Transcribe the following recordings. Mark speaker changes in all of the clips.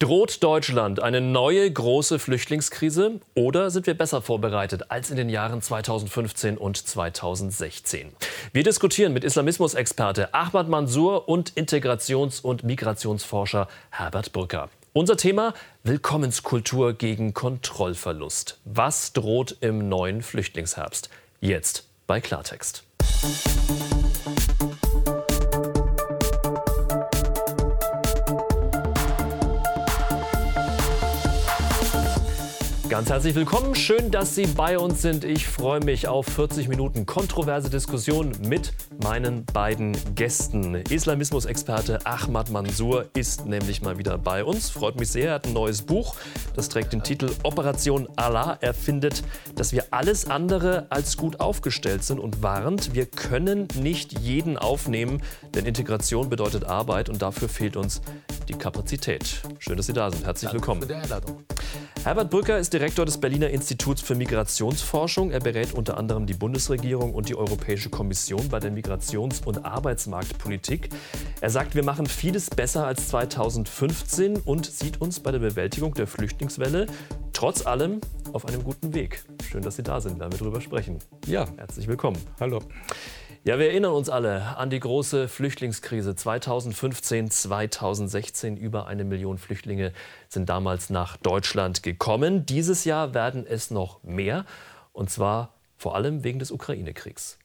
Speaker 1: Droht Deutschland eine neue große Flüchtlingskrise oder sind wir besser vorbereitet als in den Jahren 2015 und 2016? Wir diskutieren mit Islamismusexperte Ahmad Mansour und Integrations- und Migrationsforscher Herbert Brücker. Unser Thema Willkommenskultur gegen Kontrollverlust. Was droht im neuen Flüchtlingsherbst? Jetzt bei Klartext. Ganz herzlich willkommen. Schön, dass Sie bei uns sind. Ich freue mich auf 40 Minuten kontroverse Diskussion mit meinen beiden Gästen. Islamismusexperte Ahmad Mansour ist nämlich mal wieder bei uns. Freut mich sehr. Er hat ein neues Buch. Das trägt den Titel Operation Allah. Er findet, dass wir alles andere als gut aufgestellt sind und warnt, wir können nicht jeden aufnehmen, denn Integration bedeutet Arbeit und dafür fehlt uns die Kapazität. Schön, dass Sie da sind. Herzlich willkommen. Herbert Brücker ist Direktor des Berliner Instituts für Migrationsforschung. Er berät unter anderem die Bundesregierung und die Europäische Kommission bei der Migrations- und Arbeitsmarktpolitik. Er sagt, wir machen vieles besser als 2015 und sieht uns bei der Bewältigung der Flüchtlingswelle trotz allem auf einem guten Weg. Schön, dass Sie da sind, werden wir darüber sprechen. Ja, herzlich willkommen.
Speaker 2: Hallo.
Speaker 1: Ja, wir erinnern uns alle an die große Flüchtlingskrise 2015, 2016. Über eine Million Flüchtlinge sind damals nach Deutschland gekommen. Dieses Jahr werden es noch mehr, und zwar vor allem wegen des Ukraine-Kriegs.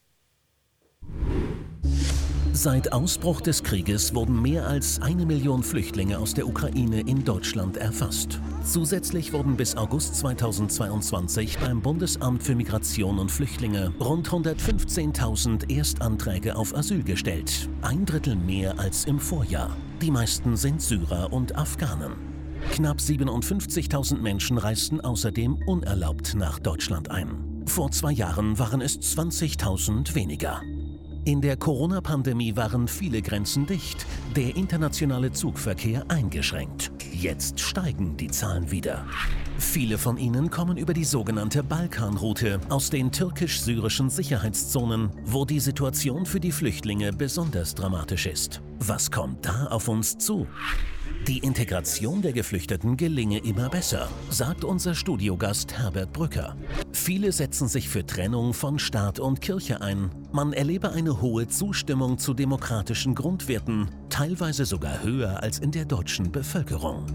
Speaker 3: Seit Ausbruch des Krieges wurden mehr als eine Million Flüchtlinge aus der Ukraine in Deutschland erfasst. Zusätzlich wurden bis August 2022 beim Bundesamt für Migration und Flüchtlinge rund 115.000 Erstanträge auf Asyl gestellt. Ein Drittel mehr als im Vorjahr. Die meisten sind Syrer und Afghanen. Knapp 57.000 Menschen reisten außerdem unerlaubt nach Deutschland ein. Vor zwei Jahren waren es 20.000 weniger. In der Corona-Pandemie waren viele Grenzen dicht, der internationale Zugverkehr eingeschränkt. Jetzt steigen die Zahlen wieder. Viele von ihnen kommen über die sogenannte Balkanroute aus den türkisch-syrischen Sicherheitszonen, wo die Situation für die Flüchtlinge besonders dramatisch ist. Was kommt da auf uns zu? Die Integration der Geflüchteten gelinge immer besser, sagt unser Studiogast Herbert Brücker. Viele setzen sich für Trennung von Staat und Kirche ein. Man erlebe eine hohe Zustimmung zu demokratischen Grundwerten, teilweise sogar höher als in der deutschen Bevölkerung.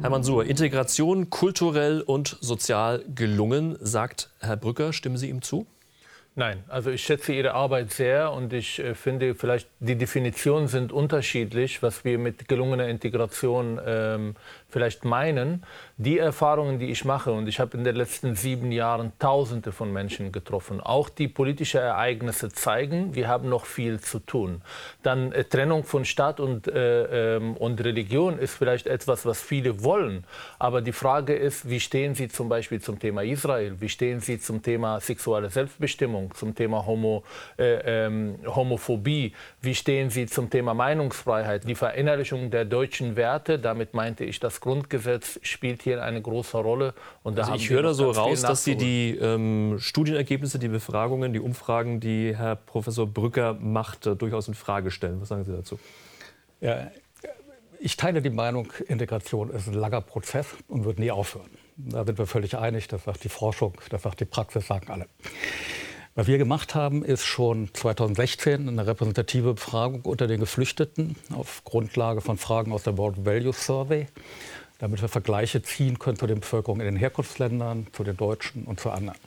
Speaker 1: Herr Mansour, Integration kulturell und sozial gelungen, sagt Herr Brücker. Stimmen Sie ihm zu?
Speaker 2: Nein, also ich schätze Ihre Arbeit sehr und ich äh, finde, vielleicht die Definitionen sind unterschiedlich, was wir mit gelungener Integration ähm, vielleicht meinen. Die Erfahrungen, die ich mache, und ich habe in den letzten sieben Jahren Tausende von Menschen getroffen, auch die politischen Ereignisse zeigen, wir haben noch viel zu tun. Dann äh, Trennung von Staat und, äh, ähm, und Religion ist vielleicht etwas, was viele wollen. Aber die Frage ist, wie stehen Sie zum Beispiel zum Thema Israel? Wie stehen Sie zum Thema sexuelle Selbstbestimmung, zum Thema Homo, äh, ähm, Homophobie? Wie stehen Sie zum Thema Meinungsfreiheit? Die Verinnerlichung der deutschen Werte, damit meinte ich das Grundgesetz spielt hier eine große Rolle.
Speaker 1: Und da also ich höre da so raus, dass Sie die ähm, Studienergebnisse, die Befragungen, die Umfragen, die Herr Professor Brücker macht, äh, durchaus in Frage stellen. Was sagen Sie dazu?
Speaker 4: Ja, ich teile die Meinung, Integration ist ein langer Prozess und wird nie aufhören. Da sind wir völlig einig. Das sagt die Forschung, das sagt die Praxis, sagen alle. Was wir gemacht haben, ist schon 2016 eine repräsentative Befragung unter den Geflüchteten auf Grundlage von Fragen aus der World Value Survey, damit wir Vergleiche ziehen können zu den Bevölkerungen in den Herkunftsländern, zu den Deutschen und zu anderen.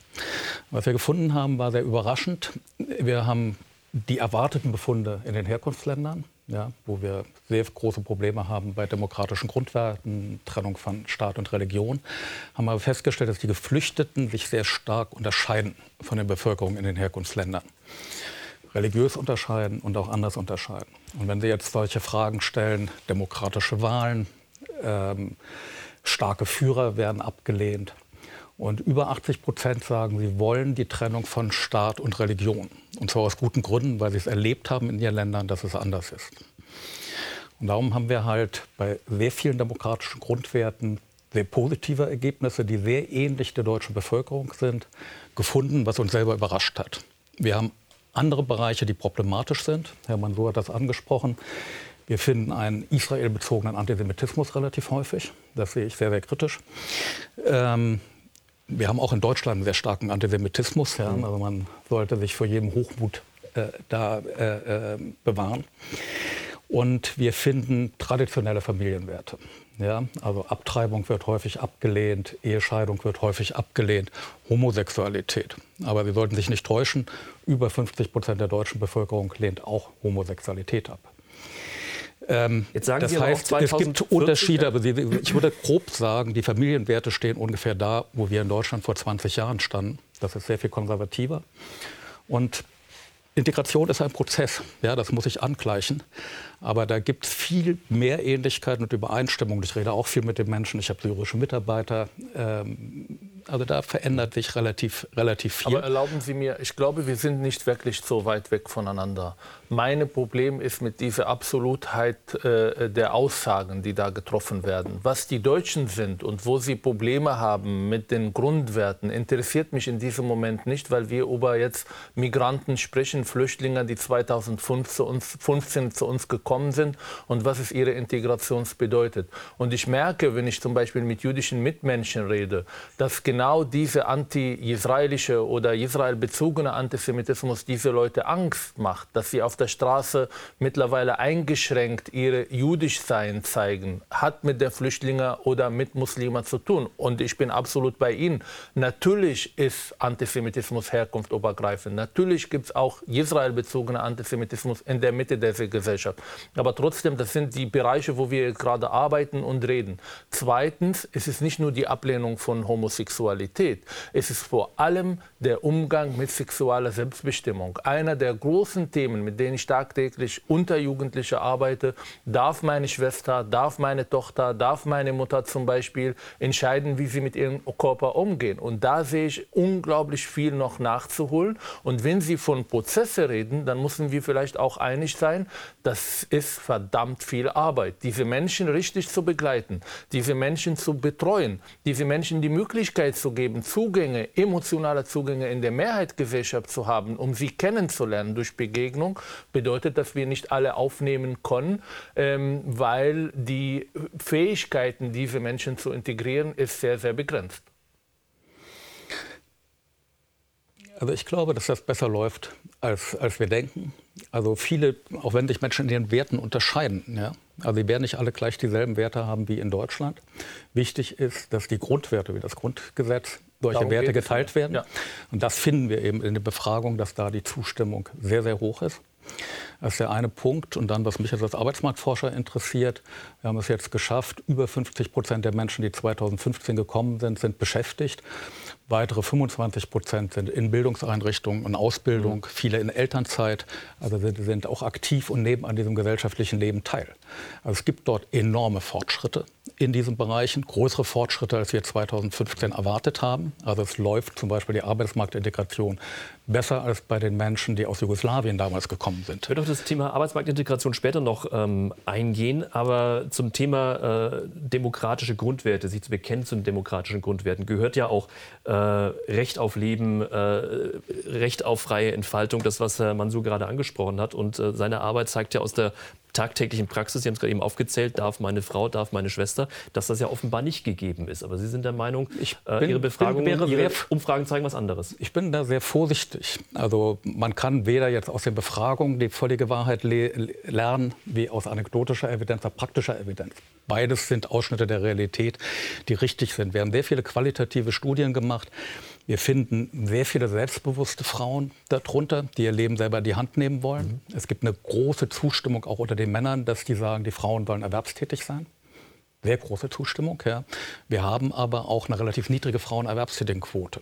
Speaker 4: Was wir gefunden haben, war sehr überraschend. Wir haben die erwarteten Befunde in den Herkunftsländern ja, wo wir sehr große Probleme haben bei demokratischen Grundwerten, Trennung von Staat und Religion, haben wir festgestellt, dass die Geflüchteten sich sehr stark unterscheiden von der Bevölkerung in den Herkunftsländern. Religiös unterscheiden und auch anders unterscheiden. Und wenn Sie jetzt solche Fragen stellen, demokratische Wahlen, ähm, starke Führer werden abgelehnt, und über 80 Prozent sagen, sie wollen die Trennung von Staat und Religion. Und zwar aus guten Gründen, weil sie es erlebt haben in ihren Ländern, dass es anders ist. Und darum haben wir halt bei sehr vielen demokratischen Grundwerten sehr positive Ergebnisse, die sehr ähnlich der deutschen Bevölkerung sind, gefunden, was uns selber überrascht hat. Wir haben andere Bereiche, die problematisch sind. Herr Mansour hat das angesprochen. Wir finden einen israelbezogenen Antisemitismus relativ häufig. Das sehe ich sehr, sehr kritisch. Ähm, wir haben auch in Deutschland einen sehr starken Antisemitismus. Ja. Also man sollte sich vor jedem Hochmut äh, da äh, äh, bewahren. Und wir finden traditionelle Familienwerte. Ja, also Abtreibung wird häufig abgelehnt, Ehescheidung wird häufig abgelehnt, Homosexualität. Aber Sie sollten sich nicht täuschen, über 50 Prozent der deutschen Bevölkerung lehnt auch Homosexualität ab. Ähm, Jetzt sagen das Sie heißt, 2040, es gibt Unterschiede, aber ich würde grob sagen, die Familienwerte stehen ungefähr da, wo wir in Deutschland vor 20 Jahren standen. Das ist sehr viel konservativer. Und Integration ist ein Prozess, ja, das muss ich angleichen. Aber da gibt es viel mehr Ähnlichkeiten und Übereinstimmung. Ich rede auch viel mit den Menschen. Ich habe syrische Mitarbeiter. Ähm, also da verändert sich relativ, relativ viel.
Speaker 2: Aber erlauben Sie mir, ich glaube, wir sind nicht wirklich so weit weg voneinander. Mein Problem ist mit dieser Absolutheit äh, der Aussagen, die da getroffen werden. Was die Deutschen sind und wo sie Probleme haben mit den Grundwerten, interessiert mich in diesem Moment nicht, weil wir über jetzt Migranten sprechen, Flüchtlinge, die 2015 zu uns, 15 zu uns gekommen sind und was es ihre Integration bedeutet. Und ich merke, wenn ich zum Beispiel mit jüdischen Mitmenschen rede, dass genau diese anti-israelische oder israelbezogene Antisemitismus diese Leute Angst macht, dass sie auf der Straße mittlerweile eingeschränkt ihre Jüdischsein zeigen, hat mit der Flüchtlinge oder mit Muslimen zu tun. Und ich bin absolut bei Ihnen. Natürlich ist Antisemitismus herkunftübergreifend. Natürlich gibt es auch israelbezogene Antisemitismus in der Mitte dieser Gesellschaft. Aber trotzdem, das sind die Bereiche, wo wir gerade arbeiten und reden. Zweitens, es ist nicht nur die Ablehnung von Homosexualität. Es ist vor allem der Umgang mit sexueller Selbstbestimmung. Einer der großen Themen, mit denen ich tagtäglich unter Jugendliche arbeite, darf meine Schwester, darf meine Tochter, darf meine Mutter zum Beispiel entscheiden, wie sie mit ihrem Körper umgehen. Und da sehe ich unglaublich viel noch nachzuholen. Und wenn Sie von Prozesse reden, dann müssen wir vielleicht auch einig sein, das ist verdammt viel Arbeit, diese Menschen richtig zu begleiten, diese Menschen zu betreuen, diese Menschen die Möglichkeit zu geben, Zugänge, emotionale Zugänge in der Mehrheitsgesellschaft zu haben, um sie kennenzulernen durch Begegnung bedeutet, dass wir nicht alle aufnehmen können, ähm, weil die Fähigkeiten, diese Menschen zu integrieren, ist sehr, sehr begrenzt.
Speaker 4: Also ich glaube, dass das besser läuft, als, als wir denken. Also viele, auch wenn sich Menschen in ihren Werten unterscheiden, ja, also sie werden nicht alle gleich dieselben Werte haben wie in Deutschland. Wichtig ist, dass die Grundwerte wie das Grundgesetz solche Darum Werte geteilt werden. Ja. Und das finden wir eben in der Befragung, dass da die Zustimmung sehr, sehr hoch ist. Das ist der eine Punkt. Und dann, was mich als Arbeitsmarktforscher interessiert, wir haben es jetzt geschafft, über 50 Prozent der Menschen, die 2015 gekommen sind, sind beschäftigt. Weitere 25 Prozent sind in Bildungseinrichtungen und Ausbildung, mhm. viele in Elternzeit. Also sind, sind auch aktiv und nehmen an diesem gesellschaftlichen Leben teil. Also es gibt dort enorme Fortschritte in diesen Bereichen, größere Fortschritte, als wir 2015 erwartet haben. Also es läuft zum Beispiel die Arbeitsmarktintegration besser als bei den Menschen, die aus Jugoslawien damals gekommen sind.
Speaker 1: Ich werde auf das Thema Arbeitsmarktintegration später noch ähm, eingehen, aber zum Thema äh, demokratische Grundwerte, sich zu bekennen zu den demokratischen Grundwerten, gehört ja auch äh, Recht auf Leben, äh, Recht auf freie Entfaltung, das, was Herr Mansur gerade angesprochen hat. Und äh, seine Arbeit zeigt ja aus der tagtäglichen Praxis, Sie haben es gerade eben aufgezählt, darf meine Frau, darf meine Schwester, dass das ja offenbar nicht gegeben ist. Aber Sie sind der Meinung, äh, bin, Ihre Befragungen, Ihre Umfragen zeigen was anderes.
Speaker 4: Ich bin da sehr vorsichtig. Also man kann weder jetzt aus den Befragungen die völlige Wahrheit le lernen, wie aus anekdotischer Evidenz, praktischer Evidenz. Beides sind Ausschnitte der Realität, die richtig sind. Wir haben sehr viele qualitative Studien gemacht. Wir finden sehr viele selbstbewusste Frauen darunter, die ihr Leben selber in die Hand nehmen wollen. Mhm. Es gibt eine große Zustimmung auch unter den Männern, dass die sagen, die Frauen sollen erwerbstätig sein sehr große Zustimmung. Ja. Wir haben aber auch eine relativ niedrige Frauenerwerbstätigenquote.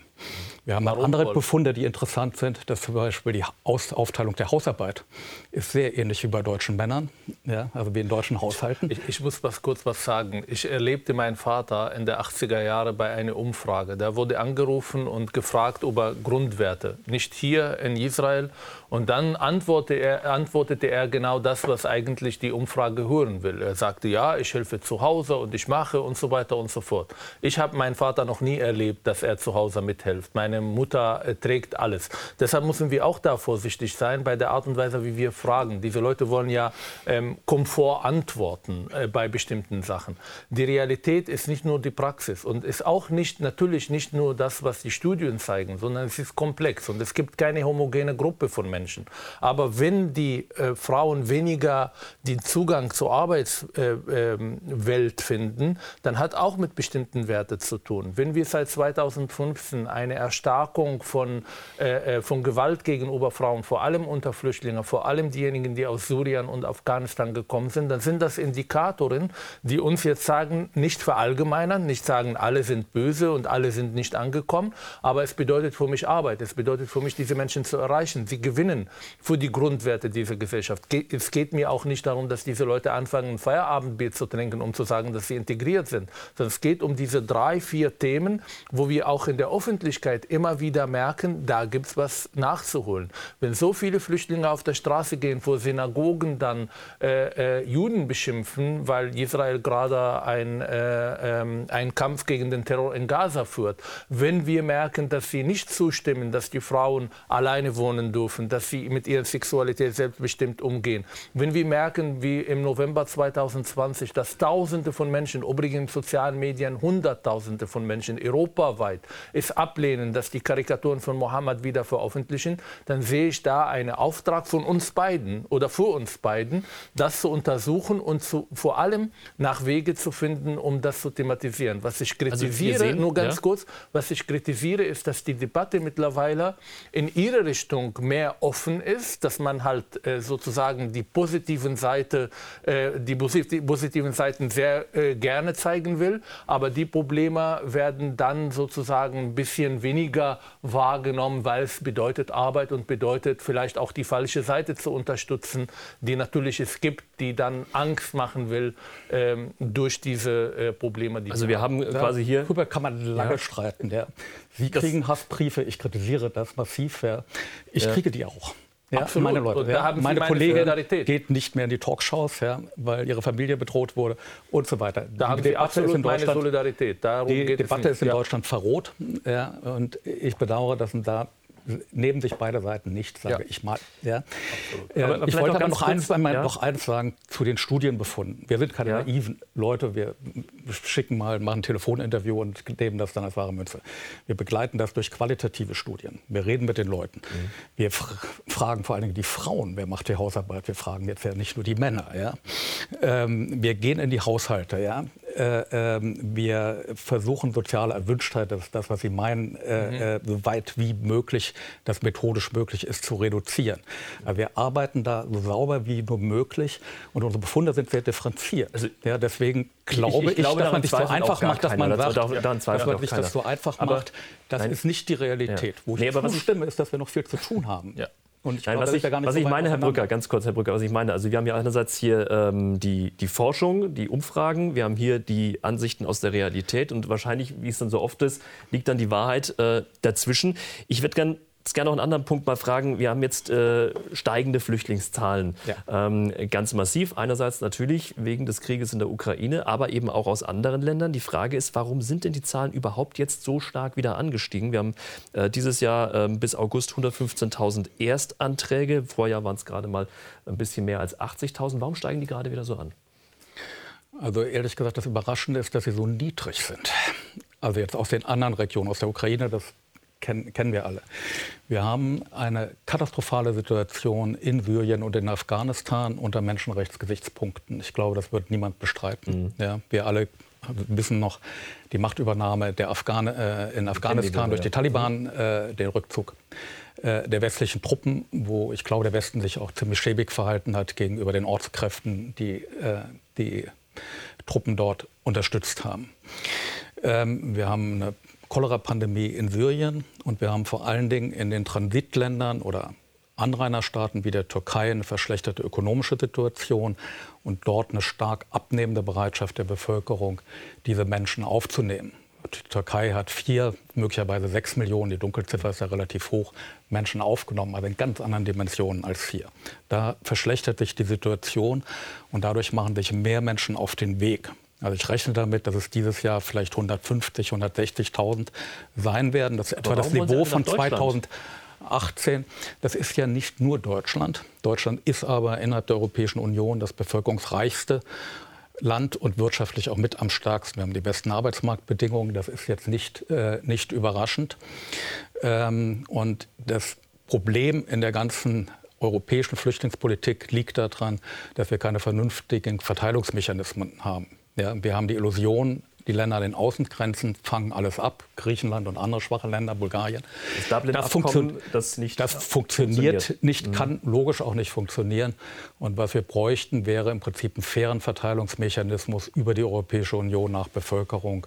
Speaker 4: Wir haben Warum? andere Befunde, die interessant sind, dass zum Beispiel die Aus Aufteilung der Hausarbeit ist sehr ähnlich wie bei deutschen Männern, ja, also wie in deutschen Haushalten.
Speaker 2: Ich, ich muss was kurz was sagen. Ich erlebte meinen Vater in der 80er Jahre bei einer Umfrage. Da wurde angerufen und gefragt über Grundwerte. Nicht hier in Israel. Und dann antwortete er, antwortete er genau das, was eigentlich die Umfrage hören will. Er sagte, ja, ich helfe zu Hause Hause und ich mache und so weiter und so fort. Ich habe meinen Vater noch nie erlebt, dass er zu Hause mithilft. Meine Mutter äh, trägt alles. Deshalb müssen wir auch da vorsichtig sein bei der Art und Weise, wie wir fragen. Diese Leute wollen ja ähm, Komfort antworten äh, bei bestimmten Sachen. Die Realität ist nicht nur die Praxis und ist auch nicht natürlich nicht nur das, was die Studien zeigen, sondern es ist komplex und es gibt keine homogene Gruppe von Menschen. Aber wenn die äh, Frauen weniger den Zugang zur Arbeitswelt äh, ähm, finden, dann hat auch mit bestimmten Werten zu tun. Wenn wir seit 2015 eine Erstarkung von, äh, äh, von Gewalt gegenüber Frauen, vor allem unter Flüchtlingen, vor allem diejenigen, die aus Syrien und Afghanistan gekommen sind, dann sind das Indikatoren, die uns jetzt sagen, nicht verallgemeinern, nicht sagen, alle sind böse und alle sind nicht angekommen, aber es bedeutet für mich Arbeit, es bedeutet für mich, diese Menschen zu erreichen. Sie gewinnen für die Grundwerte dieser Gesellschaft. Es geht mir auch nicht darum, dass diese Leute anfangen, ein Feierabendbier zu trinken, um zu sagen, dass sie integriert sind, sondern es geht um diese drei, vier Themen, wo wir auch in der Öffentlichkeit immer wieder merken, da gibt es was nachzuholen. Wenn so viele Flüchtlinge auf der Straße gehen, vor Synagogen dann äh, äh, Juden beschimpfen, weil Israel gerade ein, äh, ähm, einen Kampf gegen den Terror in Gaza führt, wenn wir merken, dass sie nicht zustimmen, dass die Frauen alleine wohnen dürfen, dass sie mit ihrer Sexualität selbstbestimmt umgehen, wenn wir merken, wie im November 2020, dass Tausende von Menschen, übrigens in sozialen Medien Hunderttausende von Menschen europaweit es ablehnen, dass die Karikaturen von Mohammed wieder veröffentlichen, dann sehe ich da einen Auftrag von uns beiden oder für uns beiden, das zu untersuchen und zu, vor allem nach Wege zu finden, um das zu thematisieren. Was ich also kritisiere, also sehen, nur ganz ja? kurz, was ich kritisiere, ist, dass die Debatte mittlerweile in ihre Richtung mehr offen ist, dass man halt äh, sozusagen die positiven Seite, äh, die, positiven Seiten sehr äh, gerne zeigen will, aber die Probleme werden dann sozusagen ein bisschen weniger wahrgenommen, weil es bedeutet Arbeit und bedeutet vielleicht auch die falsche Seite zu unterstützen, die natürlich es gibt, die dann Angst machen will ähm, durch diese äh, Probleme.
Speaker 1: Die also wir haben
Speaker 4: ja,
Speaker 1: quasi hier...
Speaker 4: Darüber kann man lange ja. streiten. Ja. Sie kriegen Hassbriefe, ich kritisiere das massiv. Ja. Ich ja. kriege die auch. Ja, Absolut. meine Leute. Ja. meine, meine Kollegin geht nicht mehr in die Talkshows, ja, weil ihre Familie bedroht wurde und so weiter.
Speaker 2: Da die haben Sie absolut meine Solidarität.
Speaker 4: Darum die Debatte ist in Deutschland verroht. Ja, und ich bedauere, dass da neben sich beide Seiten nicht, sage ja. ich mal. Ja. Äh, aber ich wollte aber noch eins, ja? noch eins sagen zu den Studienbefunden. Wir sind keine naiven Leute. Wir schicken mal, machen ein Telefoninterview und nehmen das dann als wahre Münze. Wir begleiten das durch qualitative Studien. Wir reden mit den Leuten. Mhm. Wir fragen vor allen Dingen die Frauen, wer macht die Hausarbeit. Wir fragen jetzt ja nicht nur die Männer. Ja. Ähm, wir gehen in die Haushalte. Ja. Äh, ähm, wir versuchen soziale Erwünschtheit, das ist das, was Sie meinen, äh, mhm. äh, so weit wie möglich, das methodisch möglich ist, zu reduzieren. Aber wir arbeiten da so sauber wie nur möglich und unsere Befunde sind sehr differenziert. Also, ja, deswegen glaube ich, ich, glaube, dass man sich so einfach macht, dass man sagt, dass man sich das so einfach macht. Das ist nicht die Realität. Ja. Wo ich nee, aber zustimme, ist, dass wir noch viel zu tun haben. Ja.
Speaker 1: Und ich Nein, was, ich, was so ich meine, Herr Brücker, ganz kurz, Herr Brücker, was ich meine, also wir haben ja einerseits hier ähm, die, die Forschung, die Umfragen, wir haben hier die Ansichten aus der Realität und wahrscheinlich, wie es dann so oft ist, liegt dann die Wahrheit äh, dazwischen. Ich würde gerne jetzt gerne noch einen anderen Punkt mal fragen. Wir haben jetzt äh, steigende Flüchtlingszahlen, ja. ähm, ganz massiv. Einerseits natürlich wegen des Krieges in der Ukraine, aber eben auch aus anderen Ländern. Die Frage ist, warum sind denn die Zahlen überhaupt jetzt so stark wieder angestiegen? Wir haben äh, dieses Jahr äh, bis August 115.000 Erstanträge. Vorjahr waren es gerade mal ein bisschen mehr als 80.000. Warum steigen die gerade wieder so an?
Speaker 4: Also ehrlich gesagt, das Überraschende ist, dass sie so niedrig sind. Also jetzt aus den anderen Regionen, aus der Ukraine, das kennen, kennen wir alle. Wir haben eine katastrophale Situation in Syrien und in Afghanistan unter Menschenrechtsgesichtspunkten. Ich glaube, das wird niemand bestreiten. Mhm. Ja, wir alle wissen noch die Machtübernahme der Afghane, äh, in Afghanistan durch die Taliban, äh, den Rückzug äh, der westlichen Truppen, wo ich glaube, der Westen sich auch ziemlich schäbig verhalten hat gegenüber den Ortskräften, die äh, die Truppen dort unterstützt haben. Ähm, wir haben eine Cholera-Pandemie in Syrien und wir haben vor allen Dingen in den Transitländern oder Anrainerstaaten wie der Türkei eine verschlechterte ökonomische Situation und dort eine stark abnehmende Bereitschaft der Bevölkerung, diese Menschen aufzunehmen. Die Türkei hat vier, möglicherweise sechs Millionen, die Dunkelziffer ist ja relativ hoch, Menschen aufgenommen, also in ganz anderen Dimensionen als hier. Da verschlechtert sich die Situation und dadurch machen sich mehr Menschen auf den Weg Also ich rechne damit, dass es dieses Jahr vielleicht 150, 160.000 sein werden. Das ist etwa das Niveau von 2018. Das ist ja nicht nur Deutschland. Deutschland ist aber innerhalb der Europäischen Union das bevölkerungsreichste Land und wirtschaftlich auch mit am stärksten. Wir haben die besten Arbeitsmarktbedingungen. Das ist jetzt nicht, äh, nicht überraschend. Ähm, und das Problem in der ganzen europäischen Flüchtlingspolitik liegt daran, dass wir keine vernünftigen Verteilungsmechanismen haben. Ja, wir haben die Illusion, die Länder an den Außengrenzen fangen alles ab, Griechenland und andere schwache Länder, Bulgarien.
Speaker 1: Das, das, funktio
Speaker 4: das, nicht das funktioniert, funktioniert, nicht, mhm. kann logisch auch nicht funktionieren. Und was wir bräuchten, wäre im Prinzip einen fairen Verteilungsmechanismus über die Europäische Union nach Bevölkerung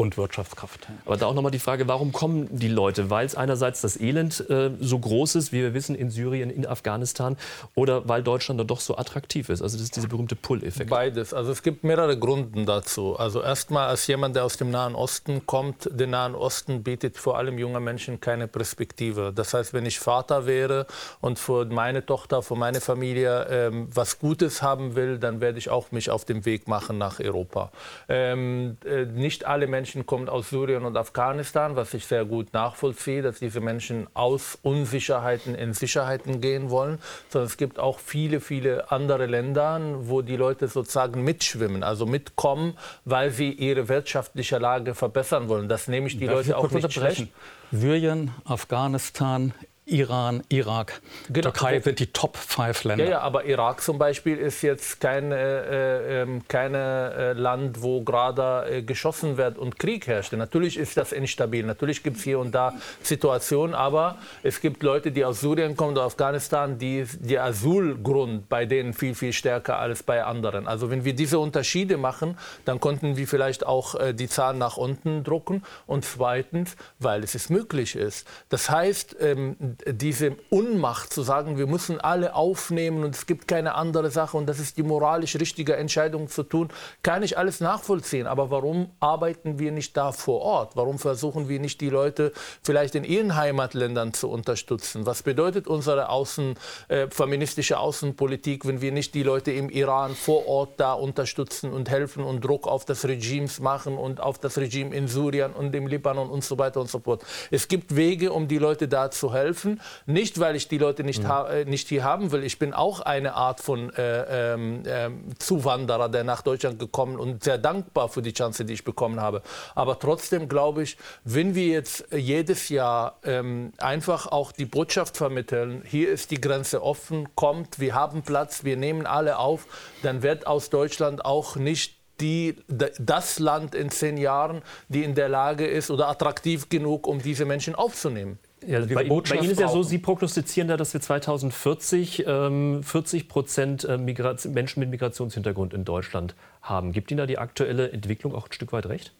Speaker 4: und Wirtschaftskraft.
Speaker 1: Aber da auch nochmal die Frage, warum kommen die Leute? Weil es einerseits das Elend äh, so groß ist, wie wir wissen, in Syrien, in Afghanistan, oder weil Deutschland dann doch so attraktiv ist? Also das ist dieser berühmte Pull-Effekt.
Speaker 2: Beides. Also es gibt mehrere Gründe dazu. Also erstmal als jemand, der aus dem Nahen Osten kommt, der Nahen Osten bietet vor allem jungen Menschen keine Perspektive. Das heißt, wenn ich Vater wäre und für meine Tochter, für meine Familie ähm, was Gutes haben will, dann werde ich auch mich auf den Weg machen nach Europa. Ähm, äh, nicht alle Menschen Menschen kommen aus Syrien und Afghanistan, was ich sehr gut nachvollziehe, dass diese Menschen aus Unsicherheiten in Sicherheiten gehen wollen, sondern es gibt auch viele, viele andere Länder, wo die Leute sozusagen mitschwimmen, also mitkommen, weil sie ihre wirtschaftliche Lage verbessern wollen. Das nehme ich die Darf Leute auch nicht schlecht.
Speaker 4: Syrien, Afghanistan, Iran, Irak, genau. Türkei sind die Top 5 Länder.
Speaker 2: Ja, ja, aber Irak zum Beispiel ist jetzt kein äh, äh, keine, äh, Land, wo gerade äh, geschossen wird und Krieg herrscht. Natürlich ist das instabil. Natürlich gibt es hier und da Situationen, aber es gibt Leute, die aus Syrien kommen oder Afghanistan, die der Asylgrund bei denen viel, viel stärker als bei anderen. Also wenn wir diese Unterschiede machen, dann konnten wir vielleicht auch äh, die Zahlen nach unten drucken. Und zweitens, weil es möglich ist. Das heißt, ähm, diese Unmacht zu sagen, wir müssen alle aufnehmen und es gibt keine andere Sache und das ist die moralisch richtige Entscheidung zu tun, kann ich alles nachvollziehen. Aber warum arbeiten wir nicht da vor Ort? Warum versuchen wir nicht die Leute vielleicht in ihren Heimatländern zu unterstützen? Was bedeutet unsere Außen, äh, feministische Außenpolitik, wenn wir nicht die Leute im Iran vor Ort da unterstützen und helfen und Druck auf das Regime machen und auf das Regime in Syrien und im Libanon und so weiter und so fort? Es gibt Wege, um die Leute da zu helfen helfen. Nicht, weil ich die Leute nicht, mhm. äh, nicht hier haben will. Ich bin auch eine Art von äh, äh, Zuwanderer, der nach Deutschland gekommen und sehr dankbar für die Chance, die ich bekommen habe. Aber trotzdem glaube ich, wenn wir jetzt jedes Jahr ähm, einfach auch die Botschaft vermitteln, hier ist die Grenze offen, kommt, wir haben Platz, wir nehmen alle auf, dann wird aus Deutschland auch nicht die, das Land in zehn Jahren, die in der Lage ist oder attraktiv genug, um diese Menschen aufzunehmen.
Speaker 1: Ja, bei, bei, Ihnen ist ja so, Sie prognostizieren da, dass wir 2040 ähm, 40 Prozent äh, Menschen mit Migrationshintergrund in Deutschland haben. Gibt Ihnen da die aktuelle Entwicklung auch ein Stück weit recht?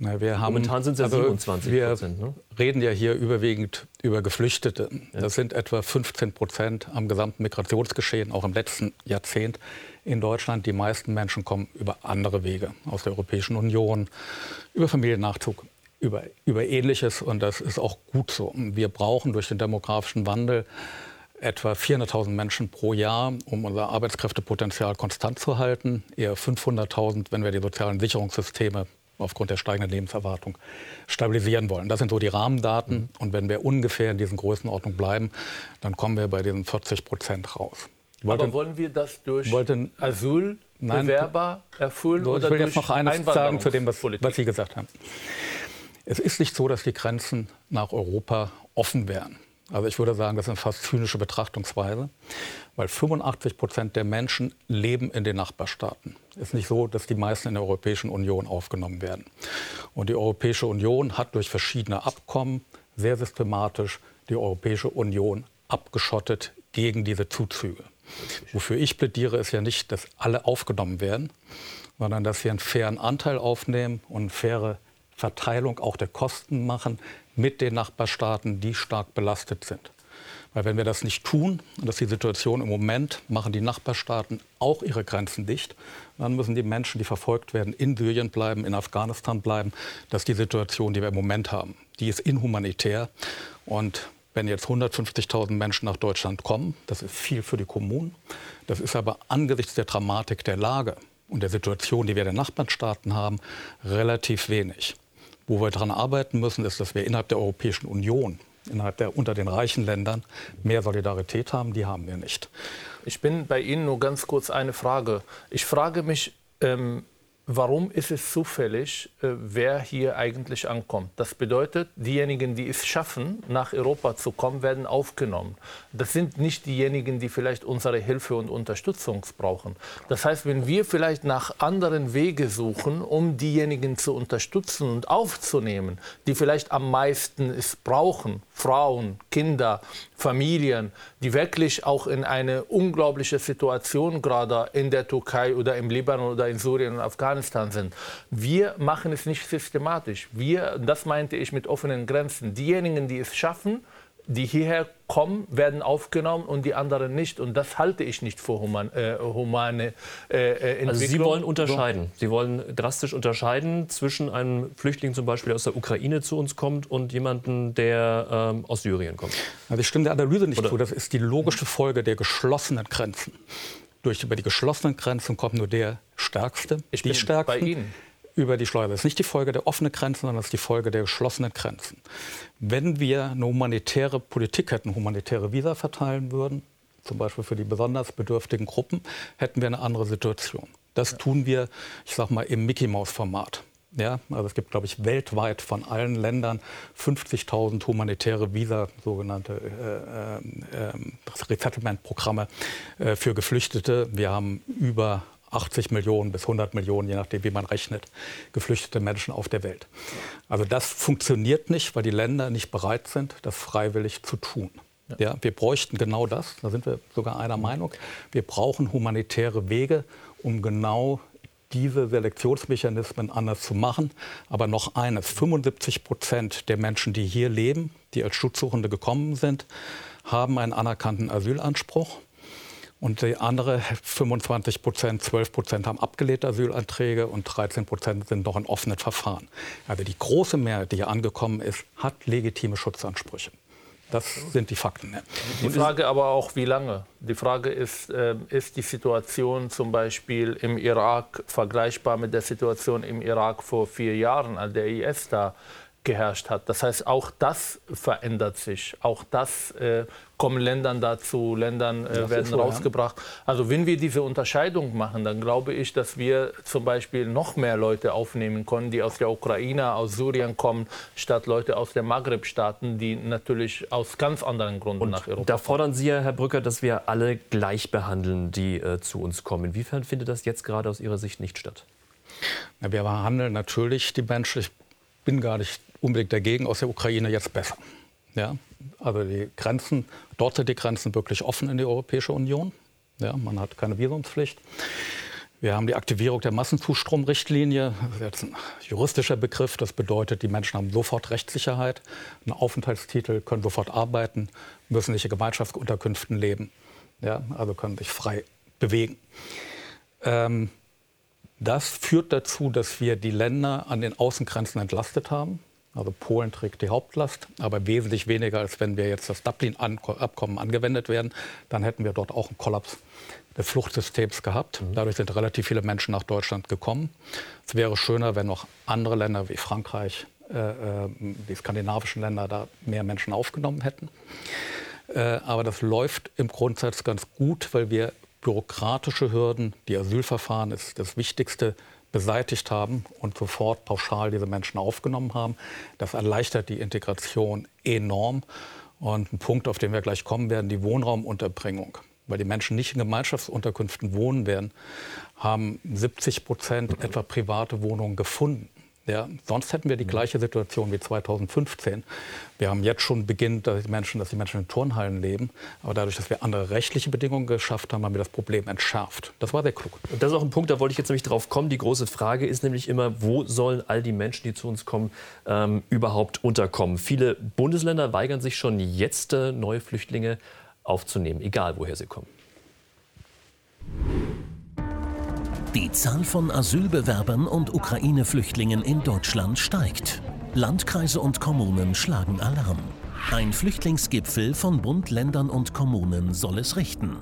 Speaker 4: Na, wir haben,
Speaker 1: Momentan sind es ja also 27
Speaker 4: Prozent. Wir ne? reden ja hier überwiegend über Geflüchtete. Ja. Das sind etwa 15 Prozent am gesamten Migrationsgeschehen, auch im letzten Jahrzehnt in Deutschland. Die meisten Menschen kommen über andere Wege aus der Europäischen Union, über Familiennachzug, über, über Ähnliches und das ist auch gut so. Wir brauchen durch den demografischen Wandel etwa 400.000 Menschen pro Jahr, um unser Arbeitskräftepotenzial konstant zu halten, eher 500.000, wenn wir die sozialen Sicherungssysteme aufgrund der steigenden Lebenserwartung stabilisieren wollen. Das sind so die Rahmendaten. Mhm. Und wenn wir ungefähr in diesen Größenordnung bleiben, dann kommen wir bei diesen 40 Prozent raus.
Speaker 2: Wollte, Aber wollen wir das durch wollten, Asylbewerber erfüllen?
Speaker 4: So, ich will jetzt noch eines sagen zu dem, was, was Sie gesagt haben. Es ist nicht so, dass die Grenzen nach Europa offen wären. Also ich würde sagen, das ist eine fast zynische Betrachtungsweise, weil 85 Prozent der Menschen leben in den Nachbarstaaten. Es ist nicht so, dass die meisten in der Europäischen Union aufgenommen werden. Und die Europäische Union hat durch verschiedene Abkommen sehr systematisch die Europäische Union abgeschottet gegen diese Zuzüge. Wofür ich plädiere, ist ja nicht, dass alle aufgenommen werden, sondern dass wir einen fairen Anteil aufnehmen und faire Verteilung auch der Kosten machen mit den Nachbarstaaten, die stark belastet sind. Weil wenn wir das nicht tun, und das ist die Situation im Moment, machen die Nachbarstaaten auch ihre Grenzen dicht, dann müssen die Menschen, die verfolgt werden, in Syrien bleiben, in Afghanistan bleiben. Das ist die Situation, die wir im Moment haben. Die ist inhumanitär. Und wenn jetzt 150.000 Menschen nach Deutschland kommen, das ist viel für die Kommunen. Das ist aber angesichts der Dramatik der Lage und der Situation, die wir in den Nachbarstaaten haben, relativ wenig. Wo wir daran arbeiten müssen, ist, dass wir innerhalb der Europäischen Union, innerhalb der, unter den reichen Ländern, mehr Solidarität haben. Die haben wir nicht.
Speaker 2: Ich bin bei Ihnen nur ganz kurz eine Frage. Ich frage mich, ähm, warum ist es zufällig, äh, wer hier eigentlich ankommt. Das bedeutet, diejenigen, die es schaffen, nach Europa zu kommen, werden aufgenommen. Das sind nicht diejenigen, die vielleicht unsere Hilfe und Unterstützung brauchen. Das heißt, wenn wir vielleicht nach anderen Wege suchen, um diejenigen zu unterstützen und aufzunehmen, die vielleicht am meisten es brauchen, Frauen, Kinder, Familien, die wirklich auch in eine unglaubliche Situation gerade in der Türkei oder im Libanon oder in Syrien und Afghanistan sind. Wir machen es nicht systematisch. Wir, das meinte ich mit offenen Grenzen. Diejenigen, die es schaffen, die hierher kommen, werden aufgenommen und die anderen nicht. Und das halte ich nicht für human, äh, humane äh, Entwicklung.
Speaker 1: Also Sie wollen unterscheiden. Sie wollen drastisch unterscheiden zwischen einem Flüchtling zum Beispiel, der aus der Ukraine zu uns kommt und jemandem, der ähm, aus Syrien kommt.
Speaker 4: Also ich stimme der Analyse nicht Oder? zu. Das ist die logische Folge der geschlossenen Grenzen. Durch über die geschlossenen Grenzen kommt nur der Stärkste,
Speaker 2: ich die Stärksten. Bei Ihnen
Speaker 4: über die Schleuder. Das ist nicht die Folge der offenen Grenzen, sondern das ist die Folge der geschlossenen Grenzen. Wenn wir eine humanitäre Politik hätten, humanitäre Visa verteilen würden, zum Beispiel für die besonders bedürftigen Gruppen, hätten wir eine andere Situation. Das ja. tun wir, ich sag mal, im Mickey-Maus-Format. Ja, also es gibt, glaube ich, weltweit von allen Ländern 50.000 humanitäre Visa, sogenannte äh, äh, Resettlement-Programme äh, für Geflüchtete. Wir haben über 80 Millionen bis 100 Millionen, je nachdem, wie man rechnet, geflüchtete Menschen auf der Welt. Also das funktioniert nicht, weil die Länder nicht bereit sind, das freiwillig zu tun. Ja. wir bräuchten genau das, da sind wir sogar einer Meinung. Wir brauchen humanitäre Wege, um genau diese Selektionsmechanismen anders zu machen. Aber noch eines, 75 Prozent der Menschen, die hier leben, die als Schutzsuchende gekommen sind, haben einen anerkannten Asylanspruch. Und die andere 25 Prozent, 12 Prozent haben abgelehnte Asylanträge und 13 Prozent sind noch in offenen Verfahren. Also die große Mehrheit, die hier angekommen ist, hat legitime Schutzansprüche. Das sind die Fakten. Ja.
Speaker 2: Die Frage aber auch, wie lange? Die Frage ist, äh, ist die Situation zum Beispiel im Irak vergleichbar mit der Situation im Irak vor vier Jahren, als der IS da geherrscht hat. Das heißt, auch das verändert sich. Auch das äh, kommen Ländern dazu, Ländern äh, werden rausgebracht. Ja. Also wenn wir diese Unterscheidung machen, dann glaube ich, dass wir zum Beispiel noch mehr Leute aufnehmen können, die aus der Ukraine, aus Syrien kommen, statt Leute aus den Maghreb-Staaten, die natürlich aus ganz anderen Gründen
Speaker 1: Und
Speaker 2: nach Europa
Speaker 1: Da fordern Sie ja, Herr Brücker, dass wir alle gleich behandeln, die äh, zu uns kommen. Inwiefern findet das jetzt gerade aus Ihrer Sicht nicht statt?
Speaker 4: Ja, wir behandeln natürlich die Menschen. Bin gar nicht unbedingt dagegen, aus der Ukraine jetzt besser. Ja, also die Grenzen, dort sind die Grenzen wirklich offen in die Europäische Union. Ja, man hat keine Visumspflicht. Wir haben die Aktivierung der Massenzustromrichtlinie. Das ist jetzt ein juristischer Begriff. Das bedeutet, die Menschen haben sofort Rechtssicherheit, einen Aufenthaltstitel, können sofort arbeiten, müssen nicht in Gemeinschaftsunterkünften leben. Ja, also können sich frei bewegen. Ähm, das führt dazu, dass wir die Länder an den Außengrenzen entlastet haben. Also Polen trägt die Hauptlast, aber wesentlich weniger, als wenn wir jetzt das Dublin-Abkommen angewendet werden. Dann hätten wir dort auch einen Kollaps des Fluchtsystems gehabt. Mhm. Dadurch sind relativ viele Menschen nach Deutschland gekommen. Es wäre schöner, wenn noch andere Länder wie Frankreich, äh, äh die skandinavischen Länder da mehr Menschen aufgenommen hätten. Äh, aber das läuft im Grundsatz ganz gut, weil wir bürokratische Hürden, die Asylverfahren ist das Wichtigste, beseitigt haben und sofort pauschal diese Menschen aufgenommen haben. Das erleichtert die Integration enorm. Und ein Punkt, auf den wir gleich kommen werden, die Wohnraumunterbringung. Weil die Menschen nicht in Gemeinschaftsunterkünften wohnen werden, haben 70 Prozent etwa private Wohnungen gefunden. Ja, sonst hätten wir die gleiche Situation wie 2015. Wir haben jetzt schon beginnt, dass die Menschen, dass die Menschen in Turnhallen leben. Aber dadurch, dass wir andere rechtliche Bedingungen geschafft haben, haben wir das Problem entschärft. Das war sehr klug.
Speaker 1: Und das ist auch ein Punkt, da wollte ich jetzt nämlich drauf kommen. Die große Frage ist nämlich immer, wo sollen all die Menschen, die zu uns kommen, ähm, überhaupt unterkommen? Viele Bundesländer weigern sich schon jetzt, äh, neue Flüchtlinge aufzunehmen, egal woher sie kommen.
Speaker 3: Die Zahl von Asylbewerbern und Ukraine-Flüchtlingen in Deutschland steigt. Landkreise und Kommunen schlagen Alarm. Ein Flüchtlingsgipfel von Bund, Ländern und Kommunen soll es richten.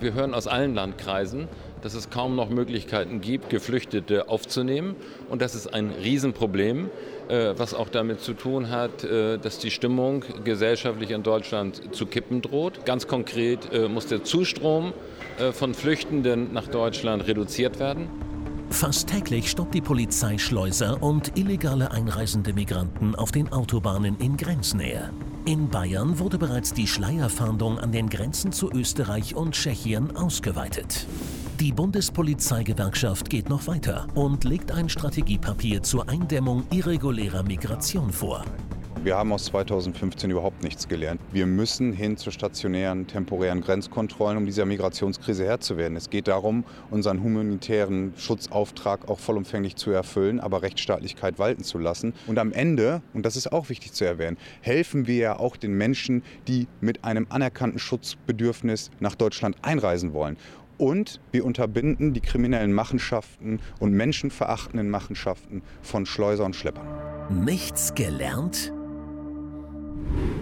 Speaker 5: Wir hören aus allen Landkreisen, dass es kaum noch Möglichkeiten gibt, Geflüchtete aufzunehmen. Und das ist ein Riesenproblem, äh, was auch damit zu tun hat, äh, dass die Stimmung gesellschaftlich in Deutschland zu kippen droht. Ganz konkret äh, muss der Zustrom von Flüchtenden nach Deutschland reduziert werden.
Speaker 3: Fast täglich stoppt die Polizei Schleuser und illegale einreisende Migranten auf den Autobahnen in Grenznähe. In Bayern wurde bereits die Schleierfahndung an den Grenzen zu Österreich und Tschechien ausgeweitet. Die Bundespolizeigewerkschaft geht noch weiter und legt ein Strategiepapier zur Eindämmung irregulärer Migration vor.
Speaker 6: Wir haben aus 2015 überhaupt nichts gelernt. Wir müssen hin zu stationären, temporären Grenzkontrollen, um dieser Migrationskrise Herr zu werden. Es geht darum, unseren humanitären Schutzauftrag auch vollumfänglich zu erfüllen, aber Rechtsstaatlichkeit walten zu lassen. Und am Ende, und das ist auch wichtig zu erwähnen, helfen wir ja auch den Menschen, die mit einem anerkannten Schutzbedürfnis nach Deutschland einreisen wollen. Und wir unterbinden die kriminellen Machenschaften und menschenverachtenden Machenschaften von Schleuser und Schleppern.
Speaker 3: Nichts gelernt?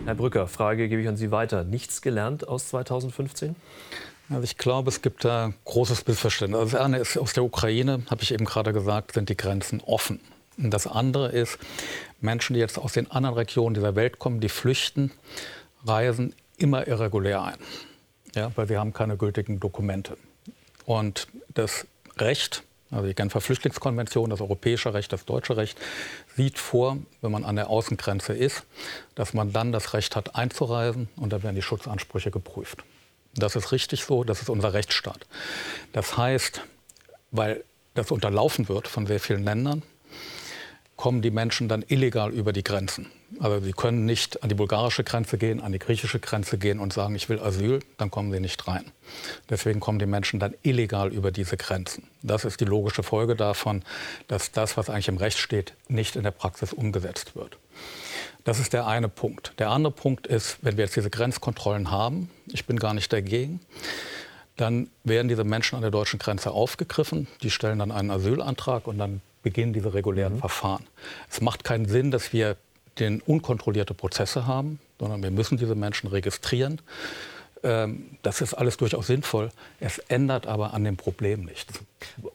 Speaker 1: Herr Brücker, Frage gebe ich an Sie weiter. Nichts gelernt aus 2015?
Speaker 4: Also ich glaube, es gibt da großes Missverständnis. Also das eine ist, aus der Ukraine, habe ich eben gerade gesagt, sind die Grenzen offen. Und das andere ist, Menschen, die jetzt aus den anderen Regionen dieser Welt kommen, die flüchten, reisen immer irregulär ein, ja, weil sie haben keine gültigen Dokumente. Und das Recht also die Genfer Flüchtlingskonvention, das europäische Recht, das deutsche Recht sieht vor, wenn man an der Außengrenze ist, dass man dann das Recht hat einzureisen und dann werden die Schutzansprüche geprüft. Das ist richtig so, das ist unser Rechtsstaat. Das heißt, weil das unterlaufen wird von sehr vielen Ländern, kommen die Menschen dann illegal über die Grenzen. Also sie können nicht an die bulgarische Grenze gehen, an die griechische Grenze gehen und sagen, ich will Asyl, dann kommen sie nicht rein. Deswegen kommen die Menschen dann illegal über diese Grenzen. Das ist die logische Folge davon, dass das, was eigentlich im Recht steht, nicht in der Praxis umgesetzt wird. Das ist der eine Punkt. Der andere Punkt ist, wenn wir jetzt diese Grenzkontrollen haben, ich bin gar nicht dagegen, dann werden diese Menschen an der deutschen Grenze aufgegriffen, die stellen dann einen Asylantrag und dann beginnen diese regulären mhm. Verfahren. Es macht keinen Sinn, dass wir den unkontrollierte Prozesse haben, sondern wir müssen diese Menschen registrieren. Ähm, das ist alles durchaus sinnvoll. Es ändert aber an dem Problem nichts.